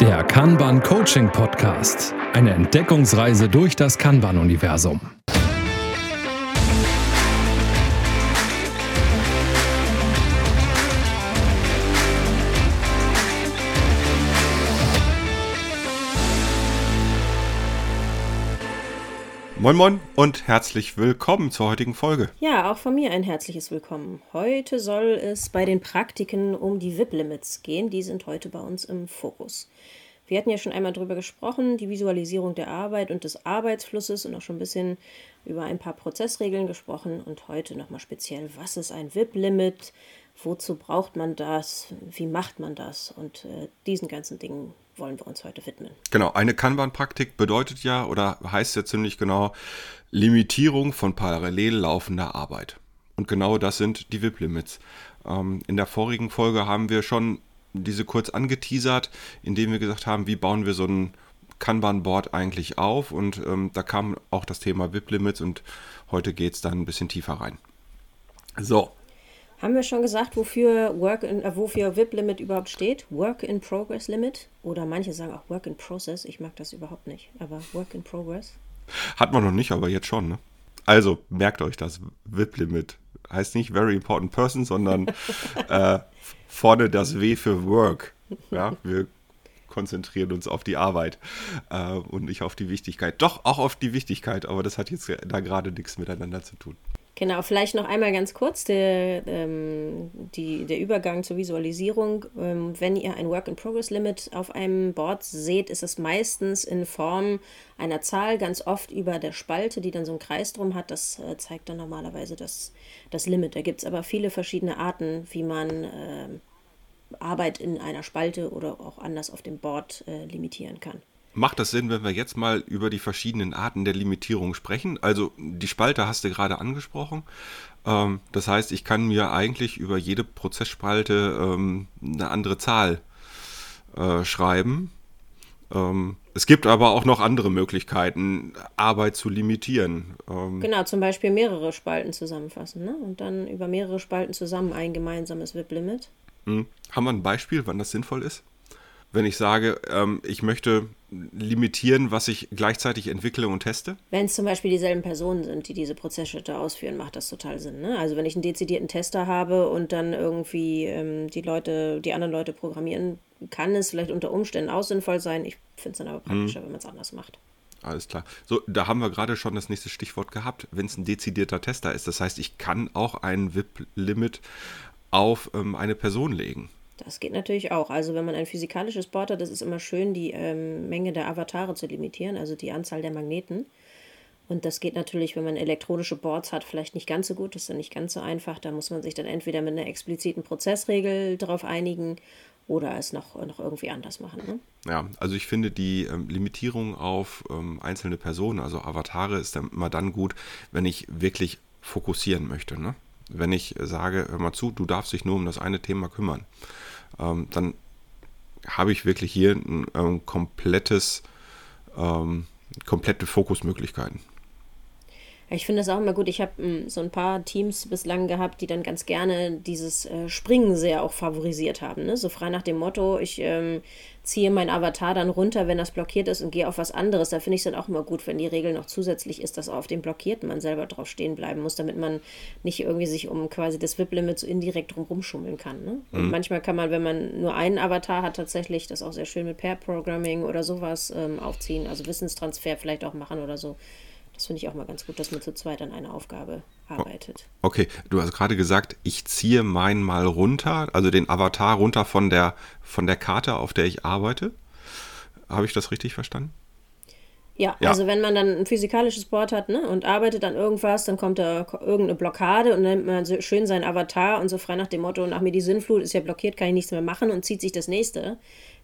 Der Kanban Coaching Podcast. Eine Entdeckungsreise durch das Kanban-Universum. Moin Moin und herzlich willkommen zur heutigen Folge. Ja, auch von mir ein herzliches Willkommen. Heute soll es bei den Praktiken um die VIP-Limits gehen. Die sind heute bei uns im Fokus. Wir hatten ja schon einmal darüber gesprochen, die Visualisierung der Arbeit und des Arbeitsflusses und auch schon ein bisschen über ein paar Prozessregeln gesprochen. Und heute nochmal speziell, was ist ein VIP-Limit? Wozu braucht man das? Wie macht man das? Und äh, diesen ganzen Dingen wollen wir uns heute widmen. Genau, eine Kanban-Praktik bedeutet ja oder heißt ja ziemlich genau Limitierung von parallel laufender Arbeit. Und genau das sind die VIP-Limits. Ähm, in der vorigen Folge haben wir schon diese kurz angeteasert, indem wir gesagt haben, wie bauen wir so ein Kanban-Board eigentlich auf. Und ähm, da kam auch das Thema VIP-Limits und heute geht es dann ein bisschen tiefer rein. So, haben wir schon gesagt, wofür Work in, äh, wofür VIP Limit überhaupt steht? Work in Progress Limit oder manche sagen auch Work in Process. Ich mag das überhaupt nicht, aber Work in Progress. Hat man noch nicht, aber jetzt schon. Ne? Also merkt euch das VIP Limit heißt nicht Very Important Person, sondern äh, vorne das W für Work. Ja, wir konzentrieren uns auf die Arbeit äh, und nicht auf die Wichtigkeit. Doch auch auf die Wichtigkeit, aber das hat jetzt da gerade nichts miteinander zu tun. Genau, vielleicht noch einmal ganz kurz der, ähm, die, der Übergang zur Visualisierung. Ähm, wenn ihr ein Work-in-Progress-Limit auf einem Board seht, ist es meistens in Form einer Zahl, ganz oft über der Spalte, die dann so einen Kreis drum hat. Das äh, zeigt dann normalerweise das, das Limit. Da gibt es aber viele verschiedene Arten, wie man äh, Arbeit in einer Spalte oder auch anders auf dem Board äh, limitieren kann. Macht das Sinn, wenn wir jetzt mal über die verschiedenen Arten der Limitierung sprechen? Also die Spalte hast du gerade angesprochen. Ähm, das heißt, ich kann mir eigentlich über jede Prozessspalte ähm, eine andere Zahl äh, schreiben. Ähm, es gibt aber auch noch andere Möglichkeiten, Arbeit zu limitieren. Ähm, genau, zum Beispiel mehrere Spalten zusammenfassen ne? und dann über mehrere Spalten zusammen ein gemeinsames VIP-Limit. Hm. Haben wir ein Beispiel, wann das sinnvoll ist? Wenn ich sage, ähm, ich möchte limitieren, was ich gleichzeitig entwickle und teste? Wenn es zum Beispiel dieselben Personen sind, die diese Prozessschritte ausführen, macht das total Sinn. Ne? Also wenn ich einen dezidierten Tester habe und dann irgendwie ähm, die Leute, die anderen Leute programmieren, kann es vielleicht unter Umständen auch sinnvoll sein. Ich finde es dann aber praktischer, hm. wenn man es anders macht. Alles klar. So, da haben wir gerade schon das nächste Stichwort gehabt, wenn es ein dezidierter Tester ist. Das heißt, ich kann auch ein VIP-Limit auf ähm, eine Person legen. Das geht natürlich auch. Also wenn man ein physikalisches Board hat, das ist immer schön, die ähm, Menge der Avatare zu limitieren, also die Anzahl der Magneten. Und das geht natürlich, wenn man elektronische Boards hat, vielleicht nicht ganz so gut. Das ist dann nicht ganz so einfach. Da muss man sich dann entweder mit einer expliziten Prozessregel darauf einigen oder es noch, noch irgendwie anders machen. Ne? Ja, also ich finde die ähm, Limitierung auf ähm, einzelne Personen, also Avatare, ist dann immer dann gut, wenn ich wirklich fokussieren möchte. Ne? Wenn ich sage, hör mal zu, du darfst dich nur um das eine Thema kümmern ähm, dann habe ich wirklich hier ein, ein komplettes, ähm, komplette Fokusmöglichkeiten. Ich finde das auch immer gut. Ich habe ähm, so ein paar Teams bislang gehabt, die dann ganz gerne dieses äh, Springen sehr auch favorisiert haben. Ne? So frei nach dem Motto, ich ähm, ziehe mein Avatar dann runter, wenn das blockiert ist und gehe auf was anderes. Da finde ich es dann auch immer gut, wenn die Regel noch zusätzlich ist, dass auf dem Blockierten man selber drauf stehen bleiben muss, damit man nicht irgendwie sich um quasi das VIP-Limit so indirekt drumherum schummeln kann. Ne? Und mhm. manchmal kann man, wenn man nur einen Avatar hat, tatsächlich das auch sehr schön mit Pair-Programming oder sowas ähm, aufziehen, also Wissenstransfer vielleicht auch machen oder so. Das finde ich auch mal ganz gut, dass man zu zweit an einer Aufgabe arbeitet. Okay, du hast gerade gesagt, ich ziehe meinen mal runter, also den Avatar runter von der, von der Karte, auf der ich arbeite. Habe ich das richtig verstanden? Ja, ja, also wenn man dann ein physikalisches Board hat ne, und arbeitet an irgendwas, dann kommt da irgendeine Blockade und dann nimmt man so schön seinen Avatar und so frei nach dem Motto, nach mir die Sinnflut ist ja blockiert, kann ich nichts mehr machen und zieht sich das nächste,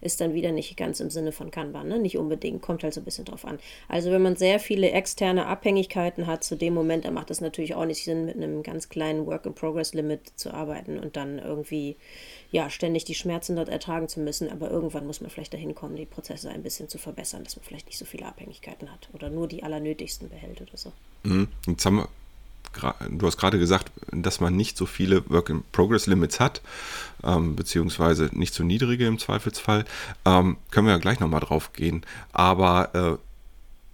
ist dann wieder nicht ganz im Sinne von Kanban, ne? nicht unbedingt, kommt halt so ein bisschen drauf an. Also wenn man sehr viele externe Abhängigkeiten hat zu dem Moment, dann macht es natürlich auch nicht Sinn, mit einem ganz kleinen Work-in-Progress-Limit zu arbeiten und dann irgendwie ja, ständig die Schmerzen dort ertragen zu müssen, aber irgendwann muss man vielleicht dahin kommen, die Prozesse ein bisschen zu verbessern, dass man vielleicht nicht so viele Abhängigkeiten hat oder nur die allernötigsten behält oder so. Mhm. Jetzt haben wir du hast gerade gesagt, dass man nicht so viele Work-in-Progress-Limits hat, ähm, beziehungsweise nicht so niedrige im Zweifelsfall. Ähm, können wir ja gleich nochmal drauf gehen. Aber äh,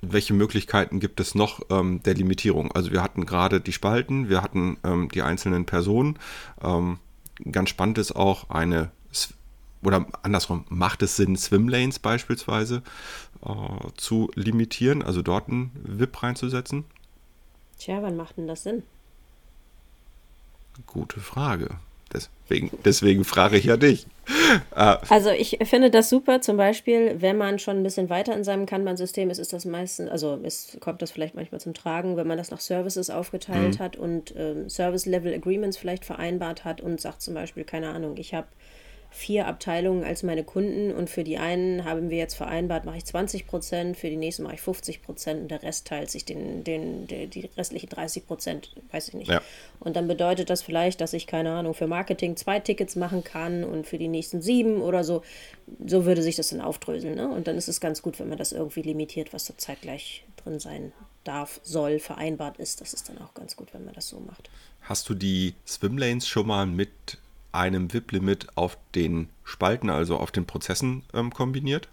welche Möglichkeiten gibt es noch ähm, der Limitierung? Also wir hatten gerade die Spalten, wir hatten ähm, die einzelnen Personen. Ähm, ganz spannend ist auch eine, oder andersrum, macht es Sinn, Swimlanes beispielsweise äh, zu limitieren, also dort einen VIP reinzusetzen? Tja, wann macht denn das Sinn? Gute Frage. Deswegen, deswegen frage ich ja dich. Äh, also ich finde das super, zum Beispiel, wenn man schon ein bisschen weiter in seinem Kanban-System ist, ist das meistens, also es kommt das vielleicht manchmal zum Tragen, wenn man das nach Services aufgeteilt mhm. hat und ähm, Service-Level-Agreements vielleicht vereinbart hat und sagt zum Beispiel, keine Ahnung, ich habe vier Abteilungen als meine Kunden und für die einen haben wir jetzt vereinbart, mache ich 20 Prozent, für die nächsten mache ich 50 Prozent und der Rest teilt sich den, den, den die restlichen 30 Prozent, weiß ich nicht. Ja. Und dann bedeutet das vielleicht, dass ich, keine Ahnung, für Marketing zwei Tickets machen kann und für die nächsten sieben oder so. So würde sich das dann aufdröseln. Ne? Und dann ist es ganz gut, wenn man das irgendwie limitiert, was zur Zeit gleich drin sein darf, soll, vereinbart ist. Das ist dann auch ganz gut, wenn man das so macht. Hast du die Swimlanes schon mal mit einem VIP-Limit auf den Spalten, also auf den Prozessen ähm, kombiniert?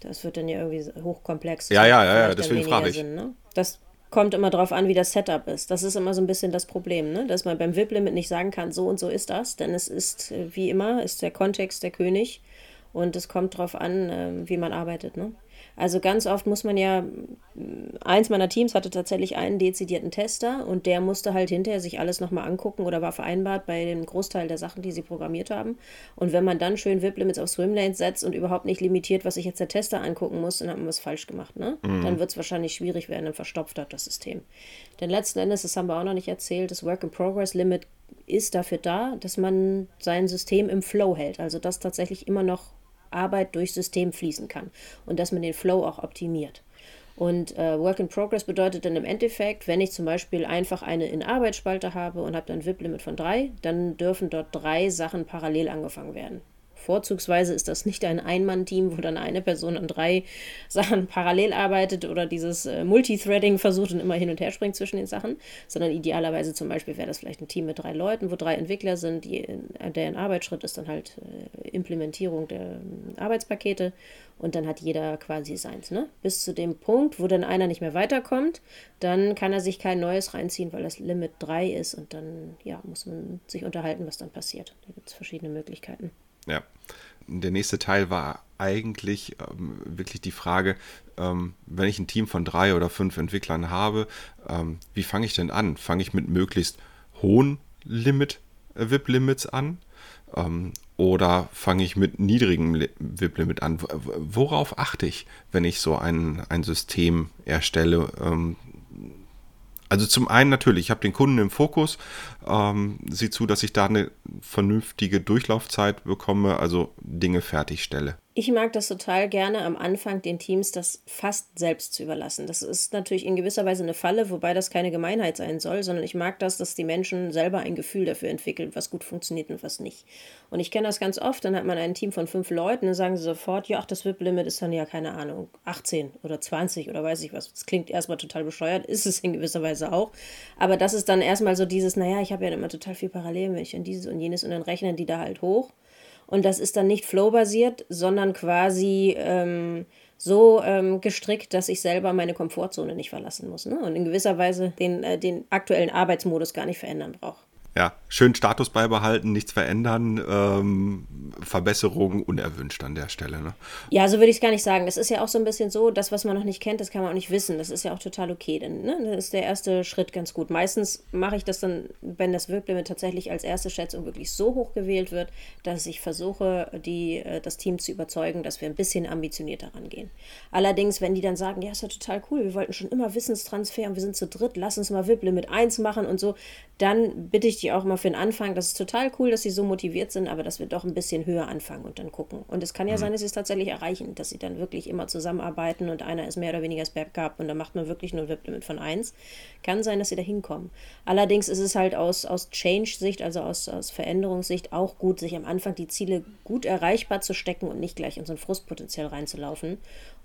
Das wird dann ja irgendwie hochkomplex. Ja, ja, ja, ja deswegen frage ich. Sinn, ne? Das kommt immer darauf an, wie das Setup ist. Das ist immer so ein bisschen das Problem, ne? dass man beim VIP-Limit nicht sagen kann, so und so ist das, denn es ist, äh, wie immer, ist der Kontext der König und es kommt darauf an, ähm, wie man arbeitet. Ne? Also ganz oft muss man ja, eins meiner Teams hatte tatsächlich einen dezidierten Tester und der musste halt hinterher sich alles nochmal angucken oder war vereinbart bei dem Großteil der Sachen, die sie programmiert haben. Und wenn man dann schön VIP-Limits auf Swimlanes setzt und überhaupt nicht limitiert, was sich jetzt der Tester angucken muss, dann hat man was falsch gemacht. Ne? Mhm. Dann wird es wahrscheinlich schwierig werden, dann verstopft hat das System. Denn letzten Endes, das haben wir auch noch nicht erzählt, das Work-in-Progress-Limit ist dafür da, dass man sein System im Flow hält. Also dass tatsächlich immer noch Arbeit durchs System fließen kann und dass man den Flow auch optimiert. Und äh, Work in Progress bedeutet dann im Endeffekt, wenn ich zum Beispiel einfach eine In-Arbeit-Spalte habe und habe dann VIP-Limit von drei, dann dürfen dort drei Sachen parallel angefangen werden. Vorzugsweise ist das nicht ein Ein-Mann-Team, wo dann eine Person an drei Sachen parallel arbeitet oder dieses äh, Multithreading versucht und immer hin und her springt zwischen den Sachen, sondern idealerweise zum Beispiel wäre das vielleicht ein Team mit drei Leuten, wo drei Entwickler sind, die in, deren Arbeitsschritt ist dann halt äh, Implementierung der äh, Arbeitspakete und dann hat jeder quasi seins. Ne? Bis zu dem Punkt, wo dann einer nicht mehr weiterkommt, dann kann er sich kein neues reinziehen, weil das Limit 3 ist und dann ja, muss man sich unterhalten, was dann passiert. Da gibt es verschiedene Möglichkeiten. Ja. Der nächste Teil war eigentlich ähm, wirklich die Frage, ähm, wenn ich ein Team von drei oder fünf Entwicklern habe, ähm, wie fange ich denn an? Fange ich mit möglichst hohen Limit, äh, VIP-Limits an? Ähm, oder fange ich mit niedrigem VIP-Limit an? Worauf achte ich, wenn ich so ein, ein System erstelle? Also zum einen natürlich, ich habe den Kunden im Fokus, ähm, sieh zu, dass ich da eine vernünftige Durchlaufzeit bekomme, also Dinge fertigstelle. Ich mag das total gerne am Anfang den Teams das fast selbst zu überlassen. Das ist natürlich in gewisser Weise eine Falle, wobei das keine Gemeinheit sein soll, sondern ich mag das, dass die Menschen selber ein Gefühl dafür entwickeln, was gut funktioniert und was nicht. Und ich kenne das ganz oft, dann hat man ein Team von fünf Leuten, dann sagen sie sofort, ja, ach, das VIP-Limit ist dann ja, keine Ahnung, 18 oder 20 oder weiß ich was. Das klingt erstmal total bescheuert, ist es in gewisser Weise auch. Aber das ist dann erstmal so dieses, naja, ich habe ja immer total viel ich an dieses und jenes und dann rechnen die da halt hoch. Und das ist dann nicht flow-basiert, sondern quasi ähm, so ähm, gestrickt, dass ich selber meine Komfortzone nicht verlassen muss. Ne? Und in gewisser Weise den, äh, den aktuellen Arbeitsmodus gar nicht verändern brauche ja, schön Status beibehalten, nichts verändern, ähm, Verbesserungen unerwünscht an der Stelle. Ne? Ja, so würde ich es gar nicht sagen. Das ist ja auch so ein bisschen so, das, was man noch nicht kennt, das kann man auch nicht wissen. Das ist ja auch total okay. Denn, ne? Das ist der erste Schritt ganz gut. Meistens mache ich das dann, wenn das Wirklimit tatsächlich als erste Schätzung wirklich so hoch gewählt wird, dass ich versuche, die, äh, das Team zu überzeugen, dass wir ein bisschen ambitionierter rangehen. Allerdings, wenn die dann sagen, ja, ist ja total cool, wir wollten schon immer Wissenstransfer und wir sind zu dritt, lass uns mal VIP-Limit 1 machen und so, dann bitte ich die auch mal für den Anfang. Das ist total cool, dass sie so motiviert sind, aber dass wir doch ein bisschen höher anfangen und dann gucken. Und es kann ja mhm. sein, dass sie es tatsächlich erreichen, dass sie dann wirklich immer zusammenarbeiten und einer ist mehr oder weniger das Backup und dann macht man wirklich nur ein VIP-Limit von 1. Kann sein, dass sie da hinkommen. Allerdings ist es halt aus, aus Change-Sicht, also aus, aus Veränderungssicht auch gut, sich am Anfang die Ziele gut erreichbar zu stecken und nicht gleich in so ein Frustpotenzial reinzulaufen.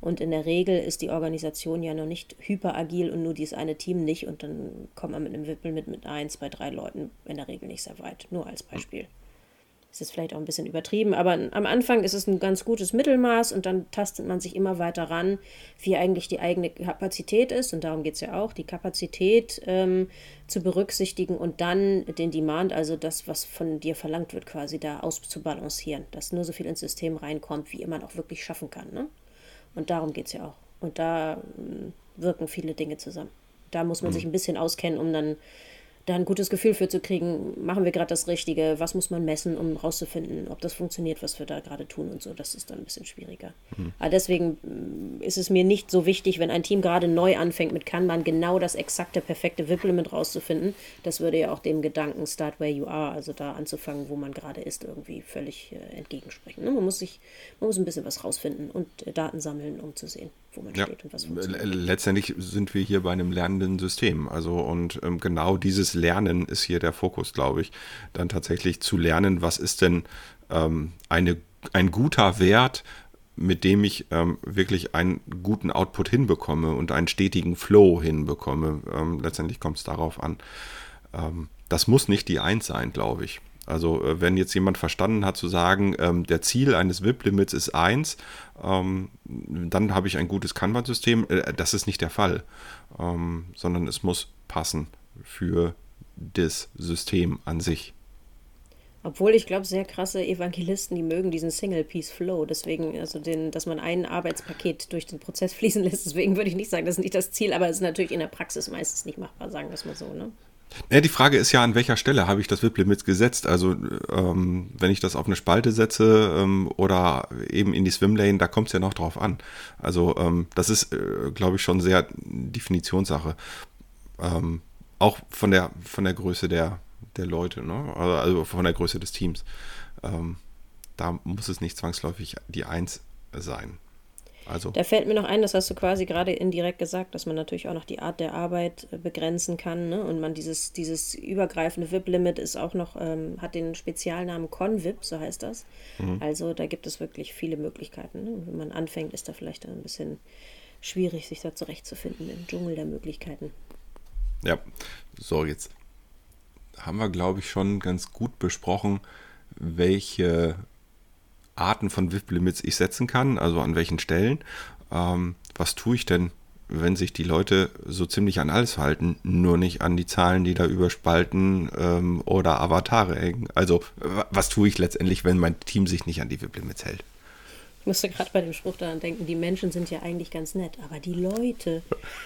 Und in der Regel ist die Organisation ja noch nicht hyperagil und nur dieses eine Team nicht. Und dann kommt man mit einem Wippel mit, mit eins, bei drei Leuten in der Regel nicht sehr weit. Nur als Beispiel. Das ist vielleicht auch ein bisschen übertrieben, aber am Anfang ist es ein ganz gutes Mittelmaß und dann tastet man sich immer weiter ran, wie eigentlich die eigene Kapazität ist. Und darum geht es ja auch, die Kapazität ähm, zu berücksichtigen und dann den Demand, also das, was von dir verlangt wird, quasi da auszubalancieren, dass nur so viel ins System reinkommt, wie man auch wirklich schaffen kann. Ne? Und darum geht es ja auch. Und da ähm, wirken viele Dinge zusammen. Da muss man mhm. sich ein bisschen auskennen, um dann da ein gutes Gefühl für zu kriegen, machen wir gerade das Richtige, was muss man messen, um rauszufinden, ob das funktioniert, was wir da gerade tun und so. Das ist dann ein bisschen schwieriger. Mhm. Aber deswegen mm, ist es mir nicht so wichtig, wenn ein Team gerade neu anfängt mit Kanban, genau das exakte, perfekte WIP-Limit rauszufinden. Das würde ja auch dem Gedanken Start Where You Are, also da anzufangen, wo man gerade ist, irgendwie völlig äh, entgegensprechen. Ne? Man, muss sich, man muss ein bisschen was rausfinden und äh, Daten sammeln, um zu sehen wo man ja. steht und was funktioniert. Letztendlich sind wir hier bei einem lernenden System. Also und ähm, genau dieses Lernen ist hier der Fokus, glaube ich. Dann tatsächlich zu lernen, was ist denn ähm, eine, ein guter Wert, mit dem ich ähm, wirklich einen guten Output hinbekomme und einen stetigen Flow hinbekomme. Ähm, letztendlich kommt es darauf an. Ähm, das muss nicht die Eins sein, glaube ich. Also äh, wenn jetzt jemand verstanden hat zu sagen, ähm, der Ziel eines VIP-Limits ist 1, ähm, dann habe ich ein gutes Kanban-System. Äh, das ist nicht der Fall, ähm, sondern es muss passen für das System an sich. Obwohl ich glaube, sehr krasse Evangelisten, die mögen diesen Single-Piece-Flow. Deswegen, also den, dass man ein Arbeitspaket durch den Prozess fließen lässt. Deswegen würde ich nicht sagen, das ist nicht das Ziel, aber es ist natürlich in der Praxis meistens nicht machbar, sagen wir es mal so. Ne? Ja, die Frage ist ja, an welcher Stelle habe ich das WIP-Limit gesetzt? Also, ähm, wenn ich das auf eine Spalte setze ähm, oder eben in die Swimlane, da kommt es ja noch drauf an. Also, ähm, das ist, äh, glaube ich, schon sehr Definitionssache. Ähm, auch von der, von der Größe der, der Leute, ne? also, also von der Größe des Teams. Ähm, da muss es nicht zwangsläufig die Eins sein. Also. Da fällt mir noch ein, das hast du quasi gerade indirekt gesagt, dass man natürlich auch noch die Art der Arbeit äh, begrenzen kann. Ne? Und man dieses, dieses übergreifende VIP-Limit ist auch noch, ähm, hat den Spezialnamen Convip, so heißt das. Mhm. Also da gibt es wirklich viele Möglichkeiten. Ne? Wenn man anfängt, ist da vielleicht ein bisschen schwierig, sich da zurechtzufinden im Dschungel der Möglichkeiten. Ja, so jetzt haben wir, glaube ich, schon ganz gut besprochen, welche Arten von WIP-Limits ich setzen kann, also an welchen Stellen. Ähm, was tue ich denn, wenn sich die Leute so ziemlich an alles halten, nur nicht an die Zahlen, die da überspalten ähm, oder Avatare hängen? Also was tue ich letztendlich, wenn mein Team sich nicht an die WIP-Limits hält? Ich musste gerade bei dem Spruch daran denken, die Menschen sind ja eigentlich ganz nett, aber die Leute.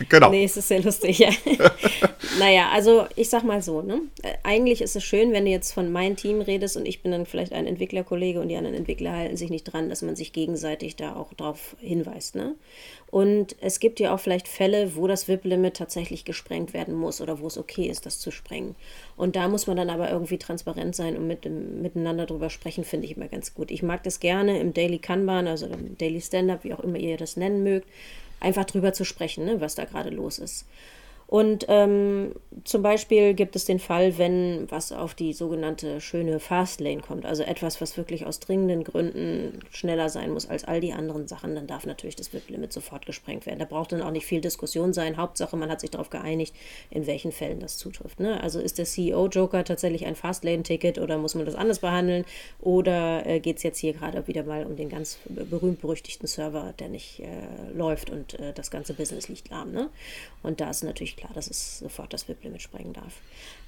Genau. Nee, es ist sehr lustig, ja. naja, also ich sag mal so, ne? Äh, eigentlich ist es schön, wenn du jetzt von meinem Team redest und ich bin dann vielleicht ein Entwicklerkollege und die anderen Entwickler halten sich nicht dran, dass man sich gegenseitig da auch drauf hinweist, ne? Und es gibt ja auch vielleicht Fälle, wo das WIP-Limit tatsächlich gesprengt werden muss oder wo es okay ist, das zu sprengen. Und da muss man dann aber irgendwie transparent sein und mit, miteinander drüber sprechen, finde ich immer ganz gut. Ich mag das gerne im Daily Kanban, also im Daily Stand-up, wie auch immer ihr das nennen mögt, einfach drüber zu sprechen, ne, was da gerade los ist. Und ähm, zum Beispiel gibt es den Fall, wenn was auf die sogenannte schöne Fastlane kommt, also etwas, was wirklich aus dringenden Gründen schneller sein muss als all die anderen Sachen, dann darf natürlich das WIP-Limit sofort gesprengt werden. Da braucht dann auch nicht viel Diskussion sein. Hauptsache, man hat sich darauf geeinigt, in welchen Fällen das zutrifft. Ne? Also ist der CEO-Joker tatsächlich ein Fastlane-Ticket oder muss man das anders behandeln? Oder äh, geht es jetzt hier gerade wieder mal um den ganz berühmt-berüchtigten Server, der nicht äh, läuft und äh, das ganze Business liegt lahm? Ne? Und da ist natürlich klar, dass es sofort das WIP-Limit sprengen darf.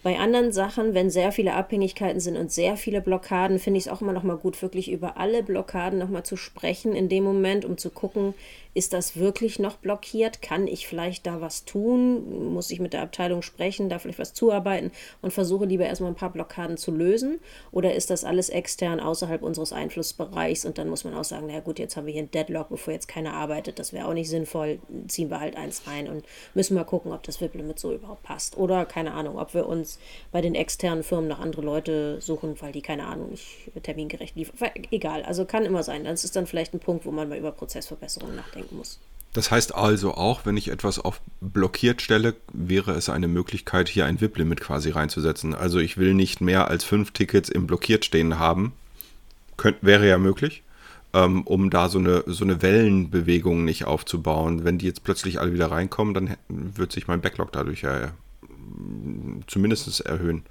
Bei anderen Sachen, wenn sehr viele Abhängigkeiten sind und sehr viele Blockaden, finde ich es auch immer noch mal gut, wirklich über alle Blockaden noch mal zu sprechen in dem Moment, um zu gucken, ist das wirklich noch blockiert? Kann ich vielleicht da was tun? Muss ich mit der Abteilung sprechen, da vielleicht was zuarbeiten und versuche lieber erstmal ein paar Blockaden zu lösen? Oder ist das alles extern außerhalb unseres Einflussbereichs und dann muss man auch sagen, na gut, jetzt haben wir hier ein Deadlock, bevor jetzt keiner arbeitet, das wäre auch nicht sinnvoll, ziehen wir halt eins rein und müssen mal gucken, ob das WIP-Limit so überhaupt passt. Oder keine Ahnung, ob wir uns bei den externen Firmen noch andere Leute suchen, weil die, keine Ahnung, nicht termingerecht liefern. Egal, also kann immer sein. Das ist dann vielleicht ein Punkt, wo man mal über Prozessverbesserungen nachdenken muss. Das heißt also auch, wenn ich etwas auf blockiert stelle, wäre es eine Möglichkeit, hier ein VIP-Limit quasi reinzusetzen. Also ich will nicht mehr als fünf Tickets im blockiert stehen haben. Könnt, wäre ja möglich, ähm, um da so eine, so eine Wellenbewegung nicht aufzubauen. Wenn die jetzt plötzlich alle wieder reinkommen, dann wird sich mein Backlog dadurch ja zumindest erhöhen.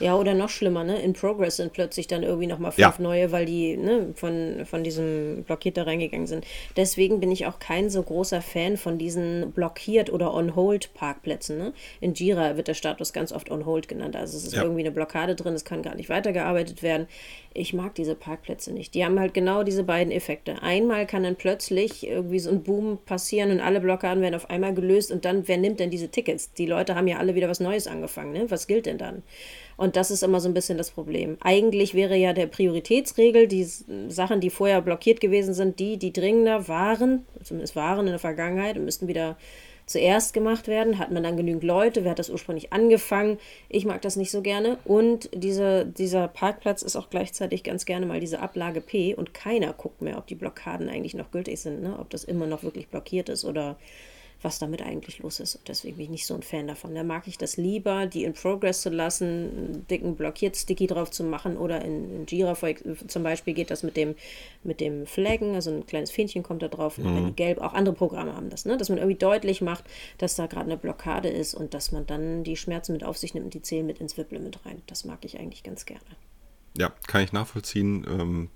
Ja, oder noch schlimmer, ne? In Progress sind plötzlich dann irgendwie nochmal fünf ja. neue, weil die ne, von, von diesem Blockiert da reingegangen sind. Deswegen bin ich auch kein so großer Fan von diesen Blockiert- oder On-Hold-Parkplätzen. Ne? In Jira wird der Status ganz oft On-Hold genannt. Also es ist ja. irgendwie eine Blockade drin, es kann gar nicht weitergearbeitet werden. Ich mag diese Parkplätze nicht. Die haben halt genau diese beiden Effekte. Einmal kann dann plötzlich irgendwie so ein Boom passieren und alle Blockaden werden auf einmal gelöst und dann, wer nimmt denn diese Tickets? Die Leute haben ja alle wieder was Neues angefangen. Ne? Was gilt denn dann? Und das ist immer so ein bisschen das Problem. Eigentlich wäre ja der Prioritätsregel, die Sachen, die vorher blockiert gewesen sind, die, die dringender waren, zumindest waren in der Vergangenheit und müssten wieder zuerst gemacht werden. Hat man dann genügend Leute? Wer hat das ursprünglich angefangen? Ich mag das nicht so gerne. Und diese, dieser Parkplatz ist auch gleichzeitig ganz gerne mal diese Ablage P und keiner guckt mehr, ob die Blockaden eigentlich noch gültig sind, ne? ob das immer noch wirklich blockiert ist oder was damit eigentlich los ist. Und deswegen bin ich nicht so ein Fan davon. Da mag ich das lieber, die in Progress zu lassen, einen dicken Blockiert-Sticky drauf zu machen oder in, in Jira zum Beispiel geht das mit dem, mit dem Flaggen, also ein kleines Fähnchen kommt da drauf, mhm. wenn die gelb, auch andere Programme haben das, ne? dass man irgendwie deutlich macht, dass da gerade eine Blockade ist und dass man dann die Schmerzen mit auf sich nimmt und die zählen mit ins WIP-Limit rein. Das mag ich eigentlich ganz gerne. Ja, kann ich nachvollziehen. Ähm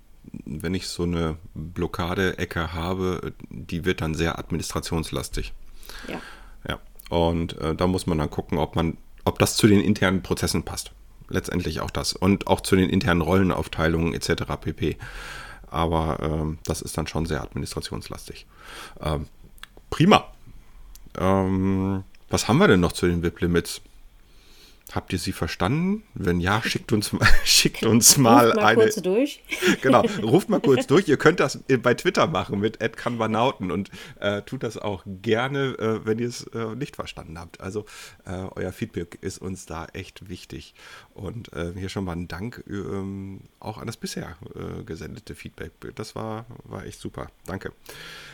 wenn ich so eine Blockade-Ecke habe, die wird dann sehr administrationslastig. Ja. Ja. Und äh, da muss man dann gucken, ob man, ob das zu den internen Prozessen passt. Letztendlich auch das. Und auch zu den internen Rollenaufteilungen etc. pp. Aber ähm, das ist dann schon sehr administrationslastig. Ähm, prima. Ähm, was haben wir denn noch zu den VIP-Limits? Habt ihr sie verstanden? Wenn ja, schickt uns, schickt uns mal, ruft mal eine. Kurz durch. genau, ruft mal kurz durch. Ihr könnt das bei Twitter machen mit Kanbanauten und äh, tut das auch gerne, äh, wenn ihr es äh, nicht verstanden habt. Also äh, euer Feedback ist uns da echt wichtig. Und äh, hier schon mal ein Dank ähm, auch an das bisher äh, gesendete Feedback. Das war, war echt super. Danke.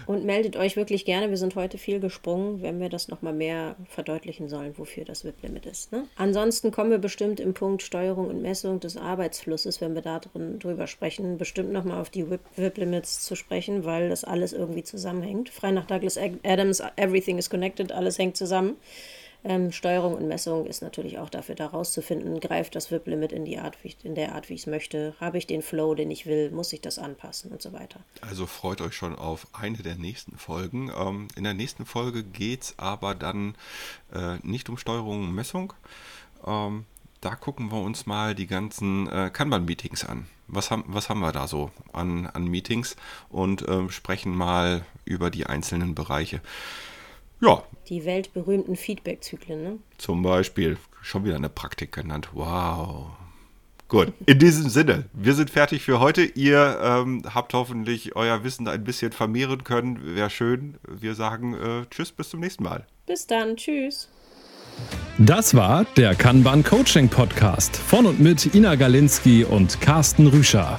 Und meldet euch wirklich gerne. Wir sind heute viel gesprungen, wenn wir das nochmal mehr verdeutlichen sollen, wofür das WIP-Limit ist. Ne? Ansonsten Ansonsten kommen wir bestimmt im Punkt Steuerung und Messung des Arbeitsflusses, wenn wir da drin, drüber sprechen, bestimmt nochmal auf die WIP-Limits zu sprechen, weil das alles irgendwie zusammenhängt. Frei nach Douglas Adams, everything is connected, alles hängt zusammen. Ähm, Steuerung und Messung ist natürlich auch dafür, da rauszufinden, greift das WIP-Limit in, in der Art, wie ich es möchte, habe ich den Flow, den ich will, muss ich das anpassen und so weiter. Also freut euch schon auf eine der nächsten Folgen. Ähm, in der nächsten Folge geht es aber dann äh, nicht um Steuerung und Messung. Ähm, da gucken wir uns mal die ganzen äh, Kanban-Meetings an. Was haben, was haben wir da so an, an Meetings und äh, sprechen mal über die einzelnen Bereiche. Ja. Die weltberühmten Feedback-Zyklen, ne? Zum Beispiel. Schon wieder eine Praktik genannt. Wow. Gut, in diesem Sinne, wir sind fertig für heute. Ihr ähm, habt hoffentlich euer Wissen ein bisschen vermehren können. Wäre schön. Wir sagen äh, Tschüss, bis zum nächsten Mal. Bis dann, Tschüss. Das war der Kanban Coaching Podcast von und mit Ina Galinski und Carsten Rüscher.